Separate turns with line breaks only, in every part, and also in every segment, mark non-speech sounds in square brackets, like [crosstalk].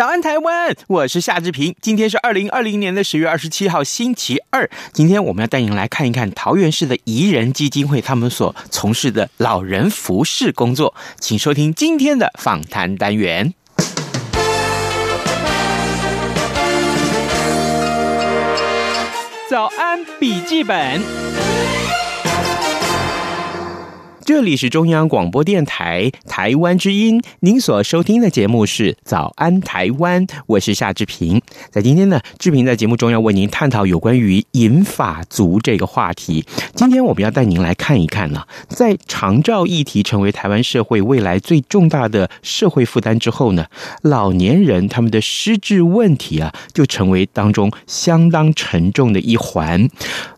早安，台湾！我是夏志平。今天是二零二零年的十月二十七号，星期二。今天我们要带您来看一看桃园市的怡人基金会他们所从事的老人服侍工作。请收听今天的访谈单元。早安，笔记本。这里是中央广播电台台湾之音，您所收听的节目是《早安台湾》，我是夏志平。在今天呢，志平在节目中要为您探讨有关于银发族这个话题。今天我们要带您来看一看呢，在长照议题成为台湾社会未来最重大的社会负担之后呢，老年人他们的失智问题啊，就成为当中相当沉重的一环。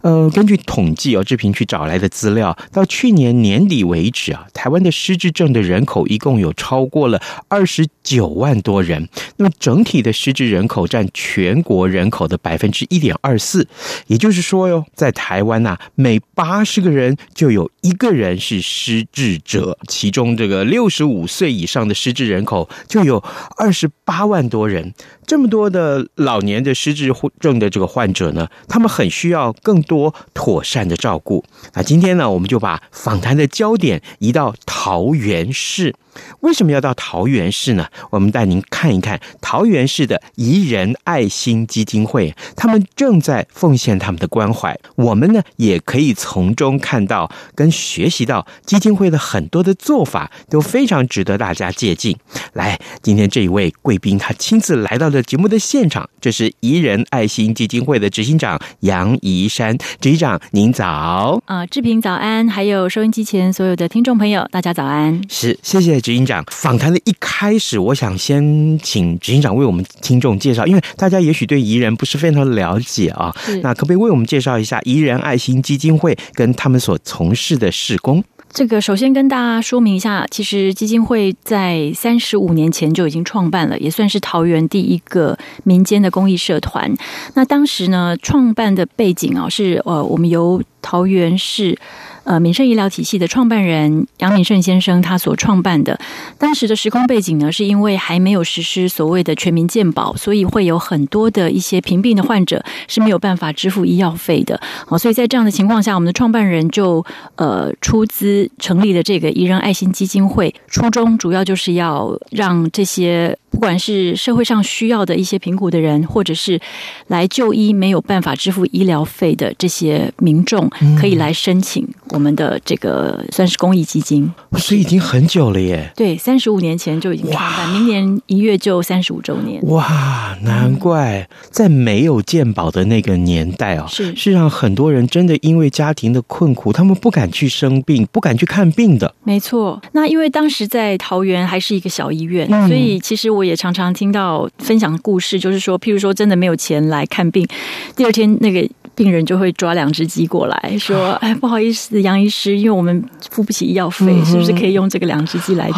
呃，根据统计哦，志平去找来的资料，到去年年底。为止啊，台湾的失智症的人口一共有超过了二十九万多人。那么整体的失智人口占全国人口的百分之一点二四，也就是说哟，在台湾呐，每八十个人就有一个人是失智者。其中这个六十五岁以上的失智人口就有二十八万多人。这么多的老年的失智症的这个患者呢，他们很需要更多妥善的照顾。那今天呢，我们就把访谈的焦点移到桃园市。为什么要到桃园市呢？我们带您看一看桃园市的宜人爱心基金会，他们正在奉献他们的关怀。我们呢，也可以从中看到跟学习到基金会的很多的做法，都非常值得大家借鉴。来，今天这一位贵宾，他亲自来到了节目的现场，这是宜人爱心基金会的执行长杨怡山。执行长，您早。
啊、呃，志平早安，还有收音机前所有的听众朋友，大家早安。
是，谢谢。执行长，访谈的一开始，我想先请执行长为我们听众介绍，因为大家也许对宜人不是非常的了解啊。那可不可以为我们介绍一下宜人爱心基金会跟他们所从事的事工？
这个首先跟大家说明一下，其实基金会在三十五年前就已经创办了，也算是桃园第一个民间的公益社团。那当时呢，创办的背景啊，是呃，我们由桃园市。呃，民生医疗体系的创办人杨敏胜先生他所创办的，当时的时空背景呢，是因为还没有实施所谓的全民健保，所以会有很多的一些贫病的患者是没有办法支付医药费的。好，所以在这样的情况下，我们的创办人就呃出资成立了这个怡人爱心基金会，初衷主要就是要让这些。不管是社会上需要的一些贫苦的人，或者是来就医没有办法支付医疗费的这些民众，可以来申请我们的这个算是公益基金。
所以已经很久了耶。
对，三十五年前就已经创办，明年一月就三十五周年。
哇，难怪在没有健保的那个年代哦，是是让很多人真的因为家庭的困苦，他们不敢去生病，不敢去看病的。
没错，那因为当时在桃园还是一个小医院，嗯、所以其实我。我也常常听到分享故事，就是说，譬如说，真的没有钱来看病，第二天那个病人就会抓两只鸡过来说：“哎，不好意思，杨医师，因为我们付不起医药费，嗯、是不是可以用这个两只鸡来抵？”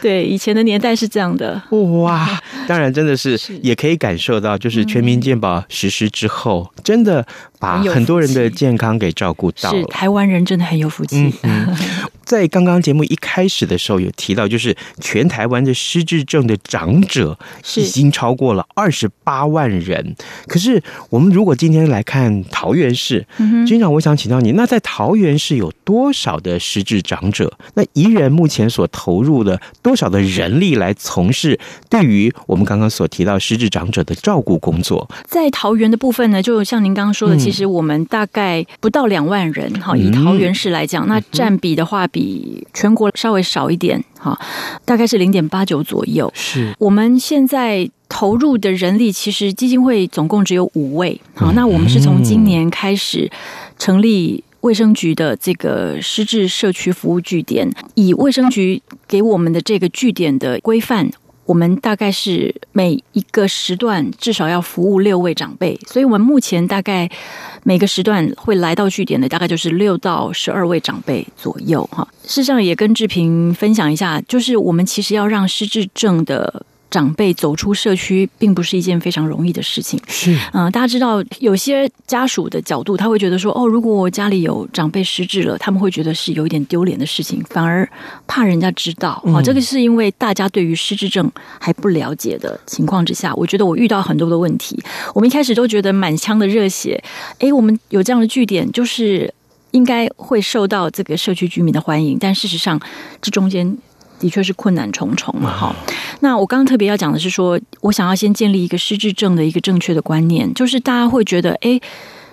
对，以前的年代是这样的。
哇，[laughs] 当然真的是，也可以感受到，就是全民健保实施之后，嗯、真的把很多人的健康给照顾到了。
是台湾人真的很有福气。
嗯嗯 [laughs] 在刚刚节目一开始的时候有提到，就是全台湾的失智症的长者已经超过了二十八万人。可是我们如果今天来看桃园市，执行长，我想请教你，那在桃园市有多少的失智长者？那宜人目前所投入的多少的人力来从事对于我们刚刚所提到失智长者的照顾工作？
在桃园的部分呢，就像您刚刚说的，其实我们大概不到两万人。哈，以桃园市来讲，那占比的话比。比全国稍微少一点，哈，大概是零点八九左右。
是
我们现在投入的人力，其实基金会总共只有五位。好，那我们是从今年开始成立卫生局的这个失智社区服务据点，以卫生局给我们的这个据点的规范。我们大概是每一个时段至少要服务六位长辈，所以我们目前大概每个时段会来到据点的大概就是六到十二位长辈左右哈。事实上，也跟志平分享一下，就是我们其实要让失智症的。长辈走出社区，并不是一件非常容易的事情。
是，
嗯、呃，大家知道，有些家属的角度，他会觉得说，哦，如果我家里有长辈失智了，他们会觉得是有一点丢脸的事情，反而怕人家知道。啊、哦，这个是因为大家对于失智症还不了解的情况之下，我觉得我遇到很多的问题。我们一开始都觉得满腔的热血，哎，我们有这样的据点，就是应该会受到这个社区居民的欢迎，但事实上，这中间。的确是困难重重嘛，哈。那我刚刚特别要讲的是说，我想要先建立一个失智症的一个正确的观念，就是大家会觉得，哎，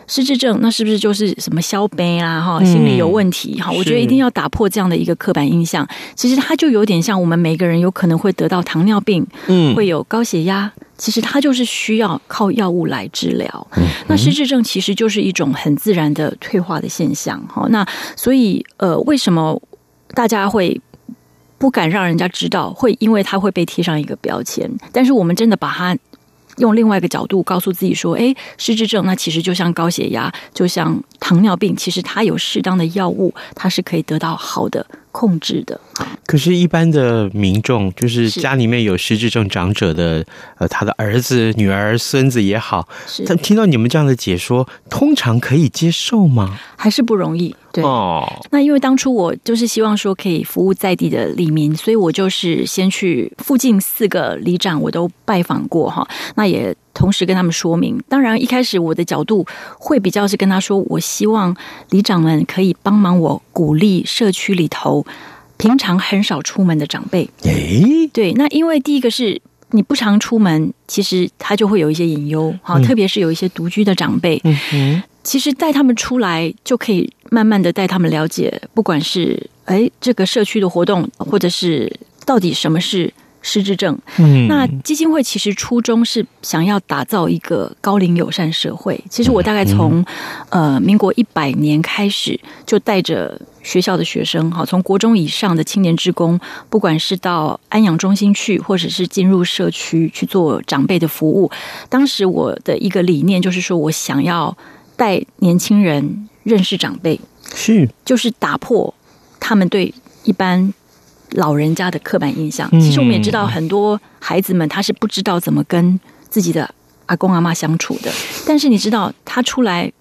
失智症那是不是就是什么消悲啦，哈，心理有问题，哈、嗯？我觉得一定要打破这样的一个刻板印象。其实它就有点像我们每个人有可能会得到糖尿病，嗯，会有高血压，其实它就是需要靠药物来治疗。嗯、那失智症其实就是一种很自然的退化的现象，哈。那所以，呃，为什么大家会？不敢让人家知道，会因为他会被贴上一个标签。但是我们真的把它用另外一个角度告诉自己说：“哎，失智症那其实就像高血压，就像糖尿病，其实它有适当的药物，它是可以得到好的控制的。”
可是，一般的民众，就是家里面有失智症长者的，呃，他的儿子、女儿、孙子也好，他听到你们这样的解说，通常可以接受吗？
还是不容易？对哦，那因为当初我就是希望说可以服务在地的里民，所以我就是先去附近四个里长，我都拜访过哈。那也同时跟他们说明，当然一开始我的角度会比较是跟他说，我希望里长们可以帮忙我鼓励社区里头平常很少出门的长辈。诶，对，那因为第一个是你不常出门，其实他就会有一些隐忧哈，特别是有一些独居的长辈。嗯嗯。其实带他们出来，就可以慢慢的带他们了解，不管是哎这个社区的活动，或者是到底什么是失智症。嗯，那基金会其实初衷是想要打造一个高龄友善社会。其实我大概从呃民国一百年开始，就带着学校的学生，哈，从国中以上的青年职工，不管是到安养中心去，或者是进入社区去做长辈的服务。当时我的一个理念就是说，我想要。带年轻人认识长辈，是就是打破他们对一般老人家的刻板印象。嗯。其实我们也知道，很多孩子们他是不知道怎么跟自己的阿公阿妈相处的。但是你知道，他出来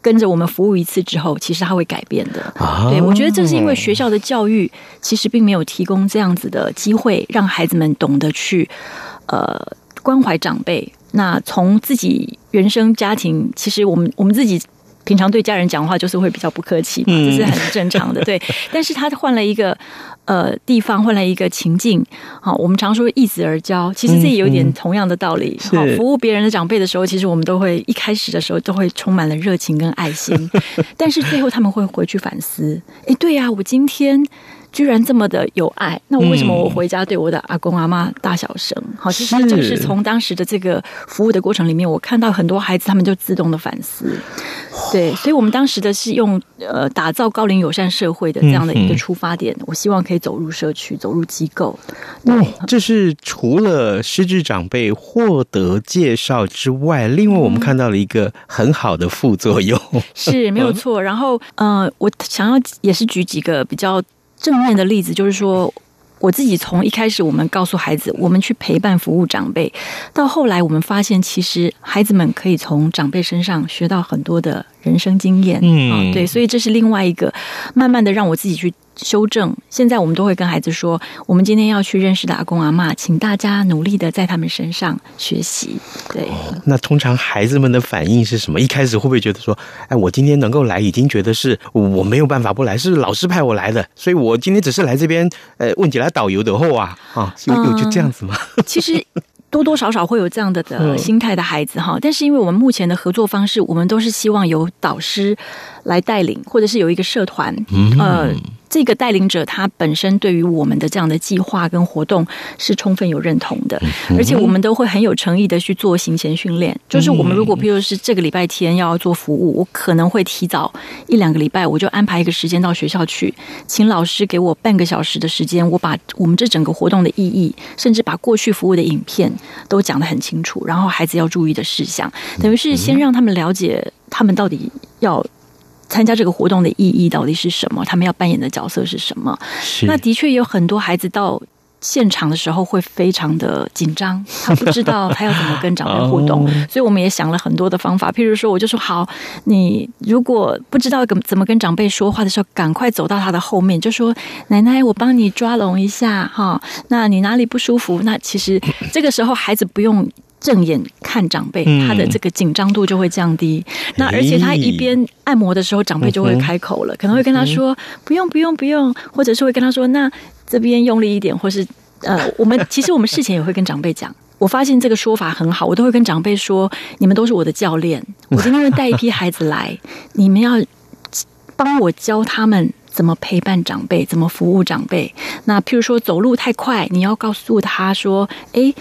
跟着我们服务一次之后，其实他会改变的。啊。对，我觉得这是因为学校的教育其实并没有提供这样子的机会，让孩子们懂得去呃关怀长辈。那从自己原生家庭，其实我们我们自己平常对家人讲话就是会比较不客气嘛，这是很正常的，对。[laughs] 但是他换了一个呃地方，换了一个情境，好，我们常说易子而教，其实这也有点同样的道理。好，服务别人的长辈的时候，其实我们都会一开始的时候都会充满了热情跟爱心，[laughs] 但是最后他们会回去反思，哎，对呀，我今天。居然这么的有爱，那我为什么我回家对我的阿公阿妈大小声？好，其实就是从当时的这个服务的过程里面，我看到很多孩子他们就自动的反思。对，所以我们当时的是用呃打造高龄友善社会的这样的一个出发点，我希望可以走入社区，走入机构。
对，这是除了失智长辈获得介绍之外，另外我们看到了一个很好的副作用，
是没有错。然后呃，我想要也是举几个比较。正面的例子就是说，我自己从一开始，我们告诉孩子，我们去陪伴服务长辈，到后来我们发现，其实孩子们可以从长辈身上学到很多的人生经验。嗯，对，所以这是另外一个，慢慢的让我自己去。修正。现在我们都会跟孩子说，我们今天要去认识的阿公阿妈，请大家努力的在他们身上学习。对，
哦，那通常孩子们的反应是什么？一开始会不会觉得说，哎，我今天能够来，已经觉得是我没有办法不来，是老师派我来的，所以我今天只是来这边，呃，问起来导游的后啊，啊，有有就这样子吗？
其实。多多少少会有这样的的心态的孩子哈，但是因为我们目前的合作方式，我们都是希望由导师来带领，或者是有一个社团，呃，这个带领者他本身对于我们的这样的计划跟活动是充分有认同的，而且我们都会很有诚意的去做行前训练。就是我们如果譬如是这个礼拜天要做服务，我可能会提早一两个礼拜，我就安排一个时间到学校去，请老师给我半个小时的时间，我把我们这整个活动的意义，甚至把过去服务的影片都讲得很清楚，然后孩子要注意的事项，等于是先让他们了解他们到底要。参加这个活动的意义到底是什么？他们要扮演的角色是什么？
是
那的确有很多孩子到现场的时候会非常的紧张，[laughs] 他不知道他要怎么跟长辈互动，所以我们也想了很多的方法。譬如说，我就说好，你如果不知道怎怎么跟长辈说话的时候，赶快走到他的后面，就说：“奶奶，我帮你抓拢一下哈。那你哪里不舒服？那其实这个时候孩子不用。”正眼看长辈，他的这个紧张度就会降低。嗯、那而且他一边按摩的时候，长辈就会开口了，嗯、可能会跟他说：“不用，不用，不用。”或者是会跟他说：“那这边用力一点。”或是呃，我们 [laughs] 其实我们事前也会跟长辈讲。我发现这个说法很好，我都会跟长辈说：“你们都是我的教练，[laughs] 我今天会带一批孩子来，你们要帮我教他们怎么陪伴长辈，怎么服务长辈。那譬如说走路太快，你要告诉他说：‘哎。’”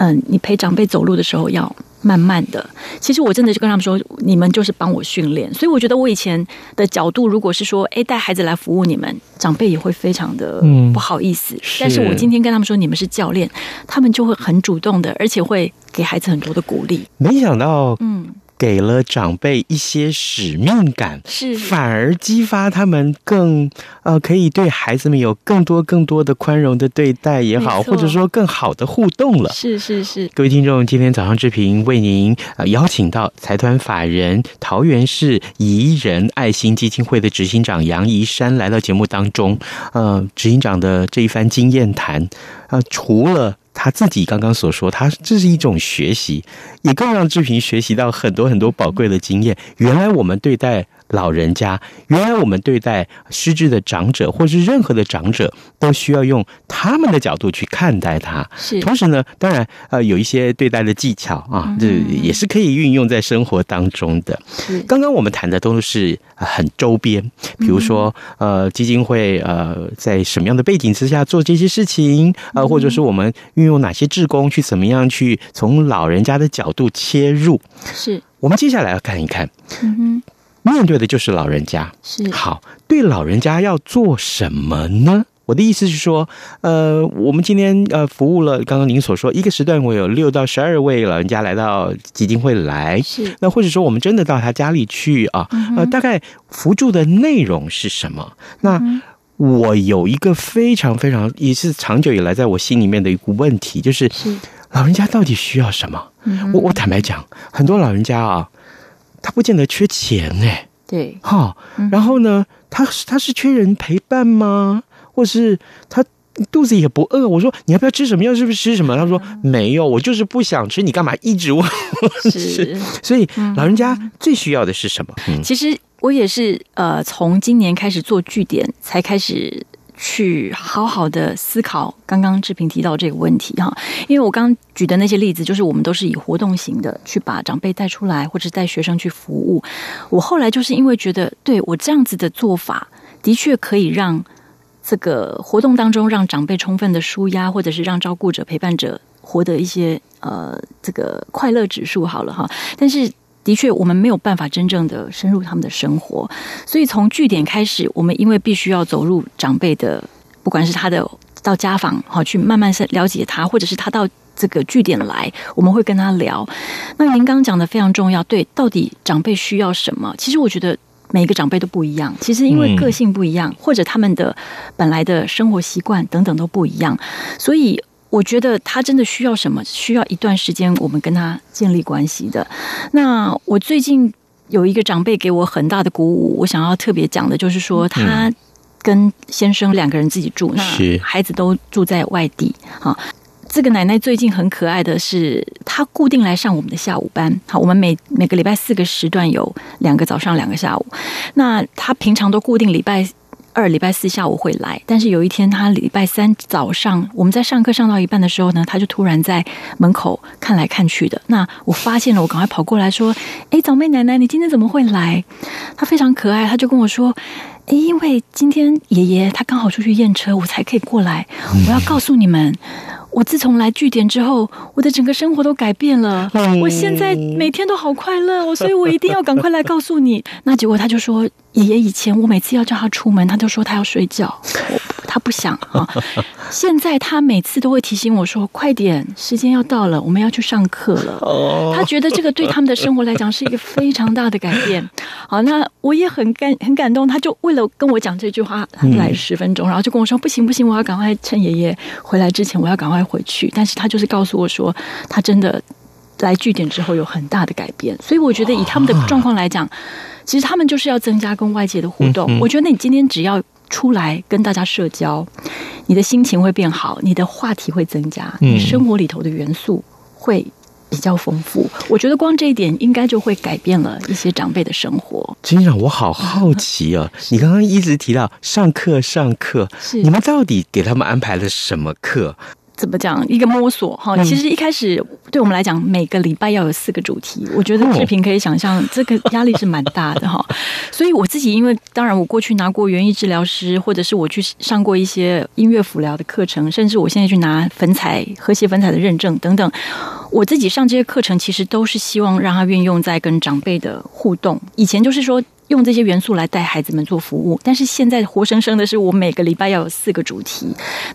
嗯，你陪长辈走路的时候要慢慢的。其实我真的就跟他们说，你们就是帮我训练。所以我觉得我以前的角度，如果是说，哎，带孩子来服务你们，长辈也会非常的不好意思。嗯、但是我今天跟他们说，你们是教练，他们就会很主动的，而且会给孩子很多的鼓励。
没想到，嗯。给了长辈一些使命感，
是
反而激发他们更呃，可以对孩子们有更多更多的宽容的对待也好，或者说更好的互动了。
是是是，
各位听众，今天早上志平为您呃邀请到财团法人桃园市怡人爱心基金会的执行长杨怡山来到节目当中，呃，执行长的这一番经验谈，呃，除了。他自己刚刚所说，他这是一种学习，也更让志平学习到很多很多宝贵的经验。原来我们对待。老人家，原来我们对待失智的长者，或是任何的长者，都需要用他们的角度去看待他。
是，同
时呢，当然，呃，有一些对待的技巧啊，这也是可以运用在生活当中的。
是，
刚刚我们谈的都是很周边，比如说，呃，基金会呃在什么样的背景之下做这些事情，呃，或者是我们运用哪些志工去怎么样去从老人家的角度切入。
是，
我们接下来要看一看。
嗯哼。
面对的就是老人家，
是
好，对老人家要做什么呢？我的意思是说，呃，我们今天呃服务了刚刚您所说一个时段，我有六到十二位老人家来到基金会来，
是
那或者说我们真的到他家里去啊，
嗯、
呃，大概辅助的内容是什么？那我有一个非常非常也是长久以来在我心里面的一个问题，就是，
是
老人家到底需要什么？
嗯、
我我坦白讲，很多老人家啊。他不见得缺钱哎、欸，
对，
哈，然后呢，他他是缺人陪伴吗？或是他肚子也不饿？我说你要不要吃什么？要是不是吃什么？他说没有，我就是不想吃。你干嘛一直问？[laughs]
是，
所以老人家最需要的是什么？
嗯、其实我也是呃，从今年开始做据点才开始。去好好的思考刚刚志平提到这个问题哈，因为我刚举的那些例子，就是我们都是以活动型的去把长辈带出来，或者带学生去服务。我后来就是因为觉得，对我这样子的做法，的确可以让这个活动当中让长辈充分的舒压，或者是让照顾者、陪伴者获得一些呃这个快乐指数好了哈，但是。的确，我们没有办法真正的深入他们的生活，所以从据点开始，我们因为必须要走入长辈的，不管是他的到家访好，去慢慢了解他，或者是他到这个据点来，我们会跟他聊。那您刚刚讲的非常重要，对，到底长辈需要什么？其实我觉得每一个长辈都不一样，其实因为个性不一样，或者他们的本来的生活习惯等等都不一样，所以。我觉得他真的需要什么？需要一段时间，我们跟他建立关系的。那我最近有一个长辈给我很大的鼓舞，我想要特别讲的就是说，他跟先生两个人自己住，那孩子都住在外地。好，这个奶奶最近很可爱的是，她固定来上我们的下午班。好，我们每每个礼拜四个时段有两个早上，两个下午。那她平常都固定礼拜。二、礼拜四下午会来，但是有一天他礼拜三早上，我们在上课上到一半的时候呢，他就突然在门口看来看去的。那我发现了，我赶快跑过来说：“哎，早妹奶奶，你今天怎么会来？”他非常可爱，他就跟我说：“哎，因为今天爷爷他刚好出去验车，我才可以过来。我要告诉你们。”我自从来据点之后，我的整个生活都改变了。我现在每天都好快乐，[laughs] 所以我一定要赶快来告诉你。那结果他就说：“爷爷以前我每次要叫他出门，他就说他要睡觉，我他不想啊。[laughs] 现在他每次都会提醒我说：快点，时间要到了，我们要去上课了。他觉得这个对他们的生活来讲是一个非常大的改变。好，那我也很感 [laughs] 很感动。他就为了跟我讲这句话，他来十分钟，然后就跟我说：不行不行，我要赶快趁爷爷回来之前，我要赶快。回去，但是他就是告诉我说，他真的来据点之后有很大的改变，所以我觉得以他们的状况来讲，其实他们就是要增加跟外界的互动。我觉得你今天只要出来跟大家社交，你的心情会变好，你的话题会增加，你生活里头的元素会比较丰富。我觉得光这一点应该就会改变了一些长辈的生活。
金长，我好好奇 [laughs] 哦，你刚刚一直提到上课上课，你们到底给他们安排了什么课？
怎么讲？一个摸索哈，其实一开始对我们来讲，每个礼拜要有四个主题，我觉得志平可以想象，这个压力是蛮大的哈。[laughs] 所以我自己，因为当然我过去拿过园艺治疗师，或者是我去上过一些音乐辅疗的课程，甚至我现在去拿粉彩和谐粉彩的认证等等，我自己上这些课程，其实都是希望让他运用在跟长辈的互动。以前就是说。用这些元素来带孩子们做服务，但是现在活生生的是，我每个礼拜要有四个主题。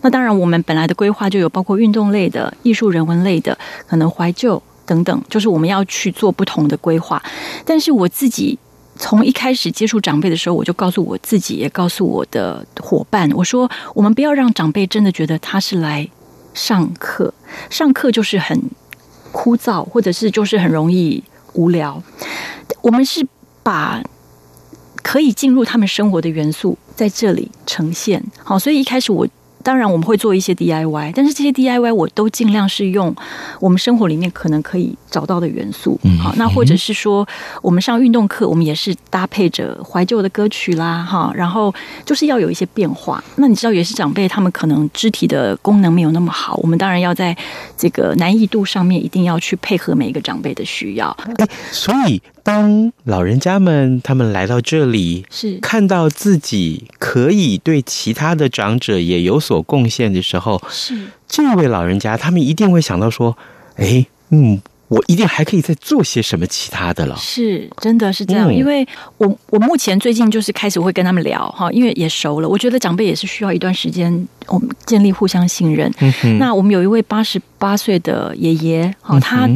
那当然，我们本来的规划就有包括运动类的、艺术人文类的、可能怀旧等等，就是我们要去做不同的规划。但是我自己从一开始接触长辈的时候，我就告诉我自己，也告诉我的伙伴，我说：我们不要让长辈真的觉得他是来上课，上课就是很枯燥，或者是就是很容易无聊。我们是把可以进入他们生活的元素在这里呈现，好，所以一开始我。当然我们会做一些 DIY，但是这些 DIY 我都尽量是用我们生活里面可能可以找到的元素。嗯好，那或者是说我们上运动课，我们也是搭配着怀旧的歌曲啦，哈，然后就是要有一些变化。那你知道，有些长辈他们可能肢体的功能没有那么好，我们当然要在这个难易度上面一定要去配合每一个长辈的需要。
哎，所以当老人家们他们来到这里，是看到自己可以对其他的长者也有所。有贡献的时候，是这位老人家，他们一定会想到说：“哎，嗯，我一定还可以再做些什么其他的了。”
是，真的是这样。嗯、因为我我目前最近就是开始会跟他们聊哈，因为也熟了。我觉得长辈也是需要一段时间，我们建立互相信任。那我们有一位八十八岁的爷爷，哈，他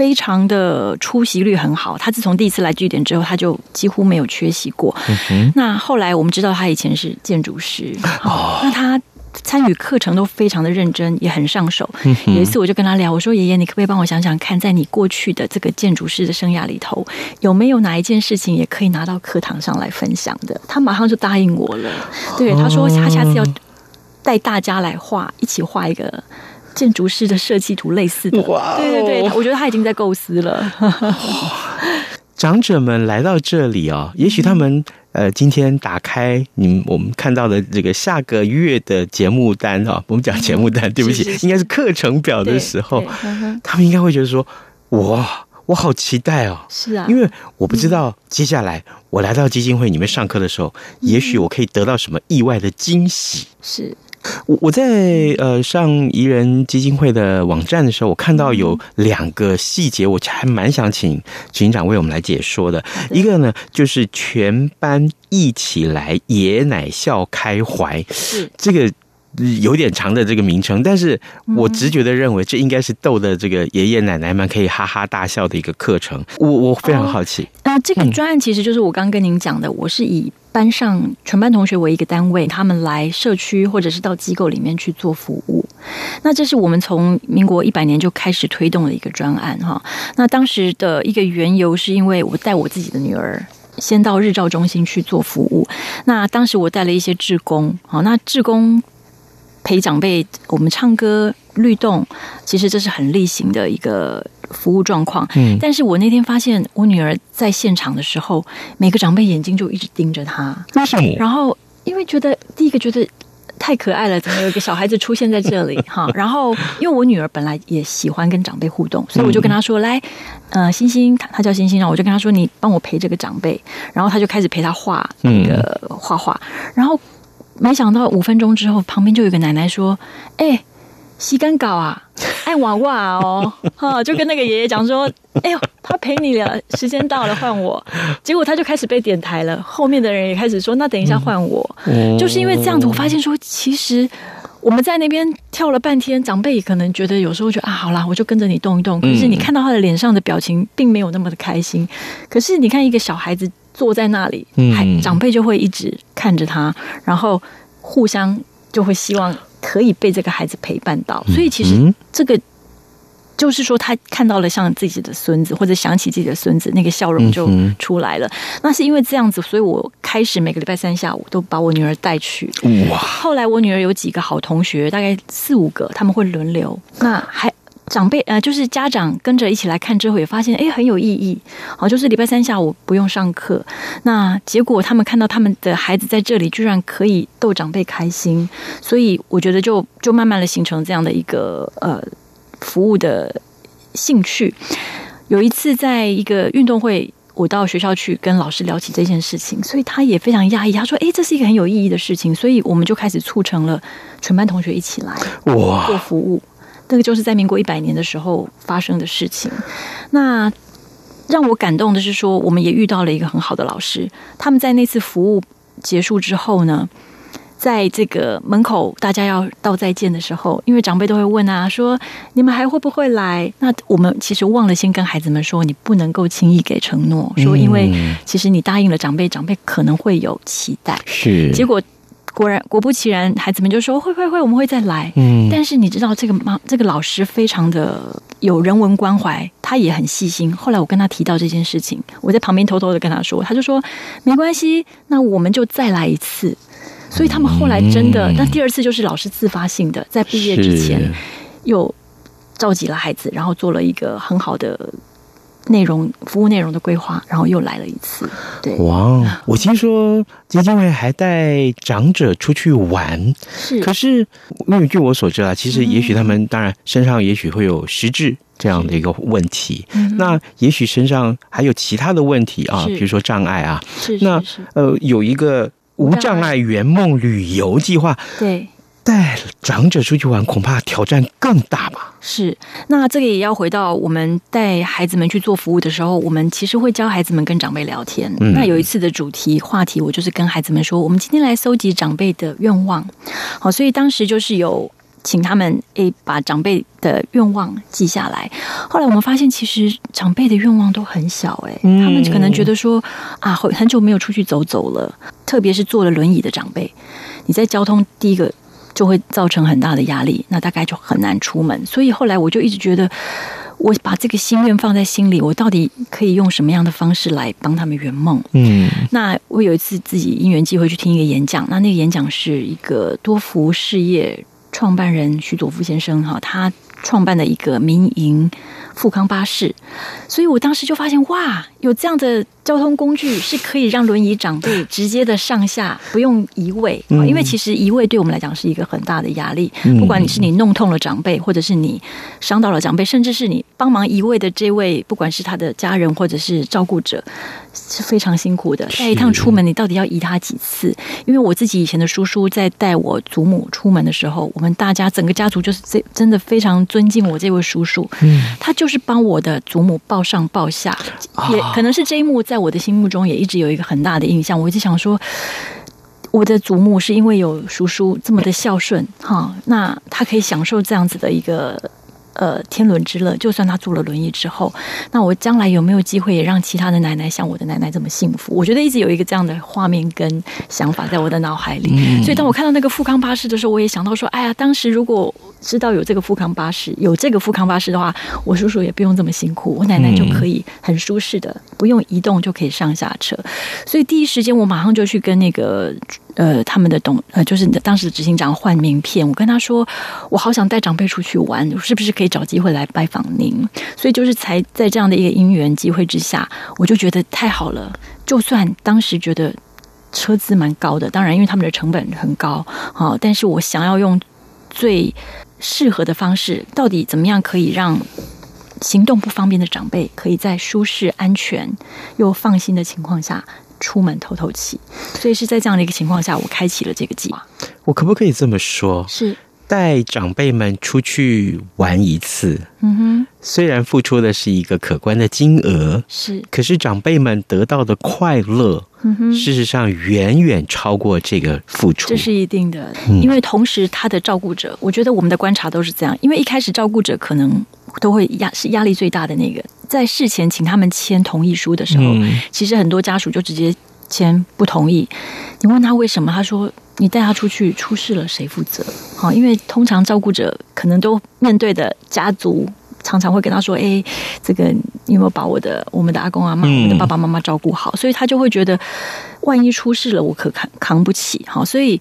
非常的出席率很好。他自从第一次来据点之后，他就几乎没有缺席过。嗯、那后来我们知道他以前是建筑师，哦，那他。参与课程都非常的认真，也很上手。有一次我就跟他聊，我说：“爷爷，你可不可以帮我想想看，在你过去的这个建筑师的生涯里头，有没有哪一件事情也可以拿到课堂上来分享的？”他马上就答应我了。对，他说他下次要带大家来画，一起画一个建筑师的设计图类似的。哇！对对对，我觉得他已经在构思了。
长者们来到这里哦，也许他们。呃，今天打开你们我们看到的这个下个月的节目单啊，我们讲节目单，嗯、对不起，是是是应该是课程表的时候，他们应该会觉得说，哇，我好期待哦。
是啊，
因为我不知道接下来我来到基金会，你们上课的时候，嗯、也许我可以得到什么意外的惊喜。
是。
我我在呃上怡人基金会的网站的时候，我看到有两个细节，我还蛮想请执行长为我们来解说的。一个呢，就是全班一起来爷奶笑开怀，是这个。有点长的这个名称，但是我直觉的认为这应该是逗的这个爷爷奶奶们可以哈哈大笑的一个课程。我我非常好奇。
那、哦、这个专案其实就是我刚刚跟您讲的，嗯、我是以班上全班同学为一个单位，他们来社区或者是到机构里面去做服务。那这是我们从民国一百年就开始推动的一个专案哈。那当时的一个缘由是因为我带我自己的女儿先到日照中心去做服务。那当时我带了一些志工，好，那志工。陪长辈，我们唱歌律动，其实这是很例行的一个服务状况。嗯，但是我那天发现，我女儿在现场的时候，每个长辈眼睛就一直盯着她。为什么？然后。因为觉得第一个觉得太可爱了，怎么有一个小孩子出现在这里 [laughs] 哈？然后因为我女儿本来也喜欢跟长辈互动，所以我就跟她说：“来，呃，星星，她叫星星，然后我就跟她说，你帮我陪这个长辈。”然后她就开始陪她画那个画画，然后没想到五分钟之后，旁边就有一个奶奶说：“哎。”洗干搞啊，[laughs] 爱娃娃哦，[laughs] 哈，就跟那个爷爷讲说，哎呦，他陪你了，时间到了换我，[laughs] 结果他就开始被点台了，后面的人也开始说，那等一下换我，嗯、就是因为这样子，我发现说，其实我们在那边跳了半天，长辈可能觉得有时候觉得啊，好啦，我就跟着你动一动，可是你看到他的脸上的表情并没有那么的开心，可是你看一个小孩子坐在那里，还长辈就会一直看着他，然后互相就会希望。可以被这个孩子陪伴到，所以其实这个就是说，他看到了像自己的孙子，或者想起自己的孙子，那个笑容就出来了。那是因为这样子，所以我开始每个礼拜三下午都把我女儿带去。哇！后来我女儿有几个好同学，大概四五个，他们会轮流。那还。长辈呃，就是家长跟着一起来看之后，也发现哎很有意义。好，就是礼拜三下午不用上课，那结果他们看到他们的孩子在这里居然可以逗长辈开心，所以我觉得就就慢慢的形成这样的一个呃服务的兴趣。有一次在一个运动会，我到学校去跟老师聊起这件事情，所以他也非常讶异，他说：“哎，这是一个很有意义的事情。”所以我们就开始促成了全班同学一起来哇做服务。那个就是在民国一百年的时候发生的事情。那让我感动的是说，我们也遇到了一个很好的老师。他们在那次服务结束之后呢，在这个门口大家要道再见的时候，因为长辈都会问啊，说你们还会不会来？那我们其实忘了先跟孩子们说，你不能够轻易给承诺，说因为其实你答应了长辈，长辈可能会有期待。是结果。果然，果不其然，孩子们就说会会会，我们会再来。嗯，但是你知道，这个妈，这个老师非常的有人文关怀，他也很细心。后来我跟他提到这件事情，我在旁边偷偷的跟他说，他就说没关系，那我们就再来一次。所以他们后来真的，那第二次就是老师自发性的，在毕业之前又召集了孩子，然后做了一个很好的。内容服务内容的规划，然后又来了一次。对，
哇！我听说基金会还带长者出去玩，是。可是因为据我所知啊，其实也许他们当然身上也许会有失智这样的一个问题，那也许身上还有其他的问题啊，比如说障碍啊。是。那呃，有一个无障碍圆梦旅游计划。对。带长者出去玩，恐怕挑战更大吧？
是，那这个也要回到我们带孩子们去做服务的时候，我们其实会教孩子们跟长辈聊天。嗯、那有一次的主题话题，我就是跟孩子们说，我们今天来搜集长辈的愿望。好，所以当时就是有请他们诶把长辈的愿望记下来。后来我们发现，其实长辈的愿望都很小，诶，他们可能觉得说啊，很久没有出去走走了，特别是坐了轮椅的长辈，你在交通第一个。就会造成很大的压力，那大概就很难出门。所以后来我就一直觉得，我把这个心愿放在心里，我到底可以用什么样的方式来帮他们圆梦？嗯，那我有一次自己因缘机会去听一个演讲，那那个演讲是一个多福事业创办人徐佐夫先生哈，他创办的一个民营富康巴士，所以我当时就发现哇，有这样的。交通工具是可以让轮椅长辈直接的上下 [laughs] 不用移位，因为其实移位对我们来讲是一个很大的压力。不管你是你弄痛了长辈，或者是你伤到了长辈，甚至是你帮忙移位的这位，不管是他的家人或者是照顾者，是非常辛苦的。带一趟出门，你到底要移他几次？因为我自己以前的叔叔在带我祖母出门的时候，我们大家整个家族就是这真的非常尊敬我这位叔叔。嗯他就是帮我的祖母抱上抱下，也可能是这一幕。在我的心目中也一直有一个很大的印象，我一直想说，我的祖母是因为有叔叔这么的孝顺，哈，那他可以享受这样子的一个。呃，天伦之乐，就算他坐了轮椅之后，那我将来有没有机会也让其他的奶奶像我的奶奶这么幸福？我觉得一直有一个这样的画面跟想法在我的脑海里。嗯、所以当我看到那个富康巴士的时候，我也想到说，哎呀，当时如果知道有这个富康巴士，有这个富康巴士的话，我叔叔也不用这么辛苦，我奶奶就可以很舒适的不用移动就可以上下车。所以第一时间我马上就去跟那个。呃，他们的董呃，就是当时的执行长换名片。我跟他说，我好想带长辈出去玩，是不是可以找机会来拜访您？所以就是才在这样的一个因缘机会之下，我就觉得太好了。就算当时觉得车资蛮高的，当然因为他们的成本很高，好，但是我想要用最适合的方式，到底怎么样可以让行动不方便的长辈可以在舒适、安全又放心的情况下出门透透气？所以是在这样的一个情况下，我开启了这个计划。
我可不可以这么说？
是。
带长辈们出去玩一次，
嗯哼，
虽然付出的是一个可观的金额，
是，
可是长辈们得到的快乐，
嗯哼，
事实上远远超过这个付出，
这是一定的。
嗯，
因为同时他的照顾者，我觉得我们的观察都是这样，因为一开始照顾者可能都会压是压力最大的那个，在事前请他们签同意书的时候，
嗯，
其实很多家属就直接签不同意。你问他为什么，他说。你带他出去出事了，谁负责？好，因为通常照顾者可能都面对的家族，常常会跟他说：“哎，这个你有没有把我的、我们的阿公阿妈、我们的爸爸妈妈照顾好？”所以他就会觉得，万一出事了，我可扛扛不起。好，所以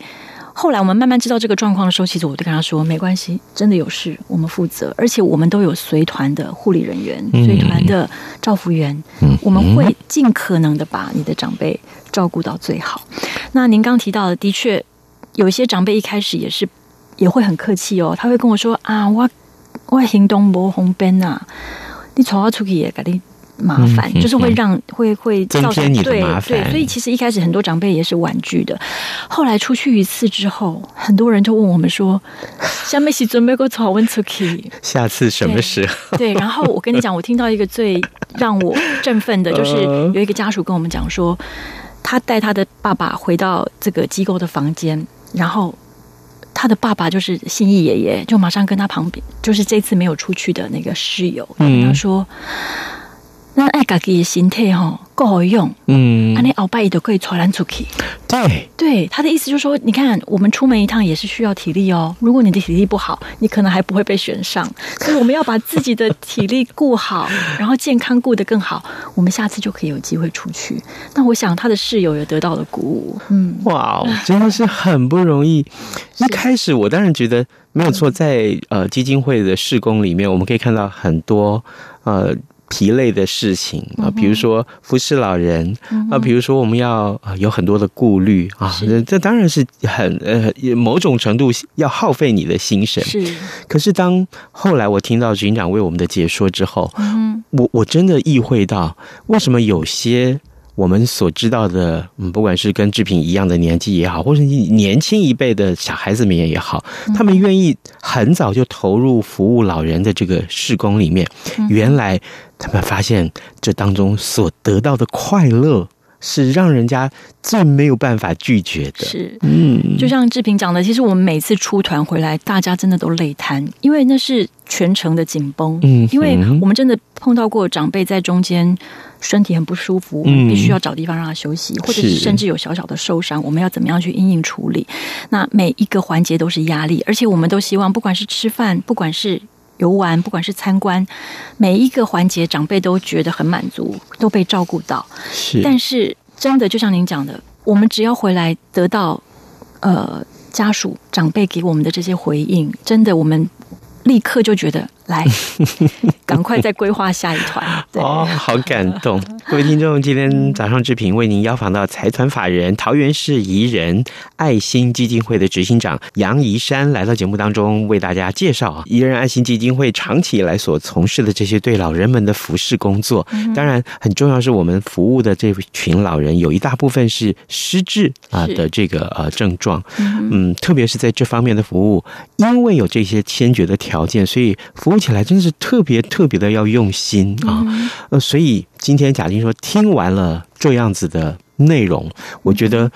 后来我们慢慢知道这个状况的时候，其实我就跟他说：“没关系，真的有事，我们负责，而且我们都有随团的护理人员、随团的照护员，我们会尽可能的把你的长辈照顾到最好。”那您刚提到的，的确。有一些长辈一开始也是也会很客气哦，他会跟我说啊，我我行动不方便啊，你从我出去也给你麻烦，就是会让会会造成你的麻烦。对对，所以其实一开始很多长辈也是婉拒的，后来出去一次之后，很多人就问我们说，下面是准备过从我出去，[laughs]
下次什么时候？
对，然后我跟你讲，我听到一个最让我振奋的，就是 [laughs] 有一个家属跟我们讲说，他带他的爸爸回到这个机构的房间。然后，他的爸爸就是信义爷爷，就马上跟他旁边，就是这次没有出去的那个室友，跟他说：“那爱家己的身体哈，够好用，嗯，那你鳌拜都可以传染出去。”
对，
对，他的意思就是说，你看，我们出门一趟也是需要体力哦。如果你的体力不好，你可能还不会被选上。所以我们要把自己的体力顾好，[laughs] 然后健康顾得更好，我们下次就可以有机会出去。那我想他的室友也得到了鼓舞。嗯，
哇，真的是很不容易。[laughs] 一开始我当然觉得没有错，在呃基金会的事工里面，我们可以看到很多呃。疲累的事情啊，比如说服侍老人啊，比如说我们要有很多的顾虑啊，这当然是很呃某种程度要耗费你的心神。
是，
可是当后来我听到警长为我们的解说之后，嗯我我真的意会到为什么有些。我们所知道的，嗯，不管是跟志平一样的年纪也好，或者你年轻一辈的小孩子们也好，他们愿意很早就投入服务老人的这个事工里面。原来他们发现这当中所得到的快乐，是让人家最没有办法拒绝的。
是，嗯，就像志平讲的，其实我们每次出团回来，大家真的都累瘫，因为那是全程的紧绷。嗯，因为我们真的碰到过长辈在中间。身体很不舒服，我们必须要找地方让他休息，嗯、或者是甚至有小小的受伤，我们要怎么样去因应处理？那每一个环节都是压力，而且我们都希望，不管是吃饭，不管是游玩，不管是参观，每一个环节长辈都觉得很满足，都被照顾到。
是，
但是真的就像您讲的，我们只要回来得到呃家属长辈给我们的这些回应，真的我们立刻就觉得。来，[laughs] 赶快再规划下一团。[laughs]
哦，好感动！[laughs] 各位听众，今天早上志平为您邀访到财团法人桃园市宜人爱心基金会的执行长杨宜山来到节目当中，为大家介绍啊，宜人爱心基金会长期以来所从事的这些对老人们的服侍工作。当然，很重要是我们服务的这群老人有一大部分是失智啊的这个呃症状。嗯，特别是在这方面的服务，因为有这些先决的条件，所以服务。起来真是特别特别的要用心啊，呃，所以今天贾静说听完了这样子的内容，我觉得。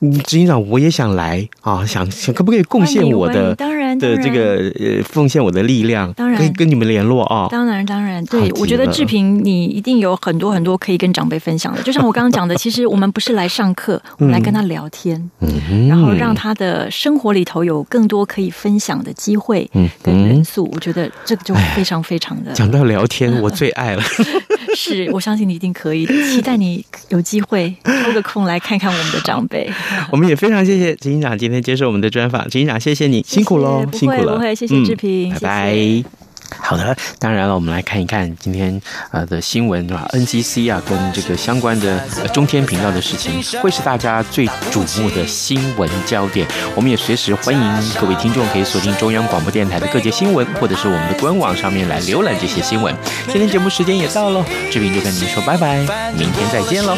执行长，我也想来啊！想想可不可以贡献我的
当然
的这个呃，奉献我的力量，
当然
可以跟你们联络啊！
当然当然，对，我觉得志平你一定有很多很多可以跟长辈分享的。就像我刚刚 [laughs] 讲的，其实我们不是来上课，[laughs] 我们来跟他聊天，嗯，然后让他的生活里头有更多可以分享的机会跟元素。我觉得这个就非常非常的。
讲到聊天，我最爱了。[laughs] [laughs]
是，我相信你一定可以的。期待你有机会抽个空来看看我们的长辈。[laughs]
我们也非常谢谢执行长今天接受我们的专访，执行长谢谢你，辛苦喽，辛苦了，
不会不会，谢谢志平，
嗯、拜拜。谢谢。好的，当然了，我们来看一看今天呃的新闻啊，NCC 啊跟这个相关的、呃、中天频道的事情，会是大家最瞩目的新闻焦点。我们也随时欢迎各位听众可以锁定中央广播电台的各界新闻，或者是我们的官网上面来浏览这些新闻。今天节目时间也到了，志平就跟您说拜拜，明天再见喽。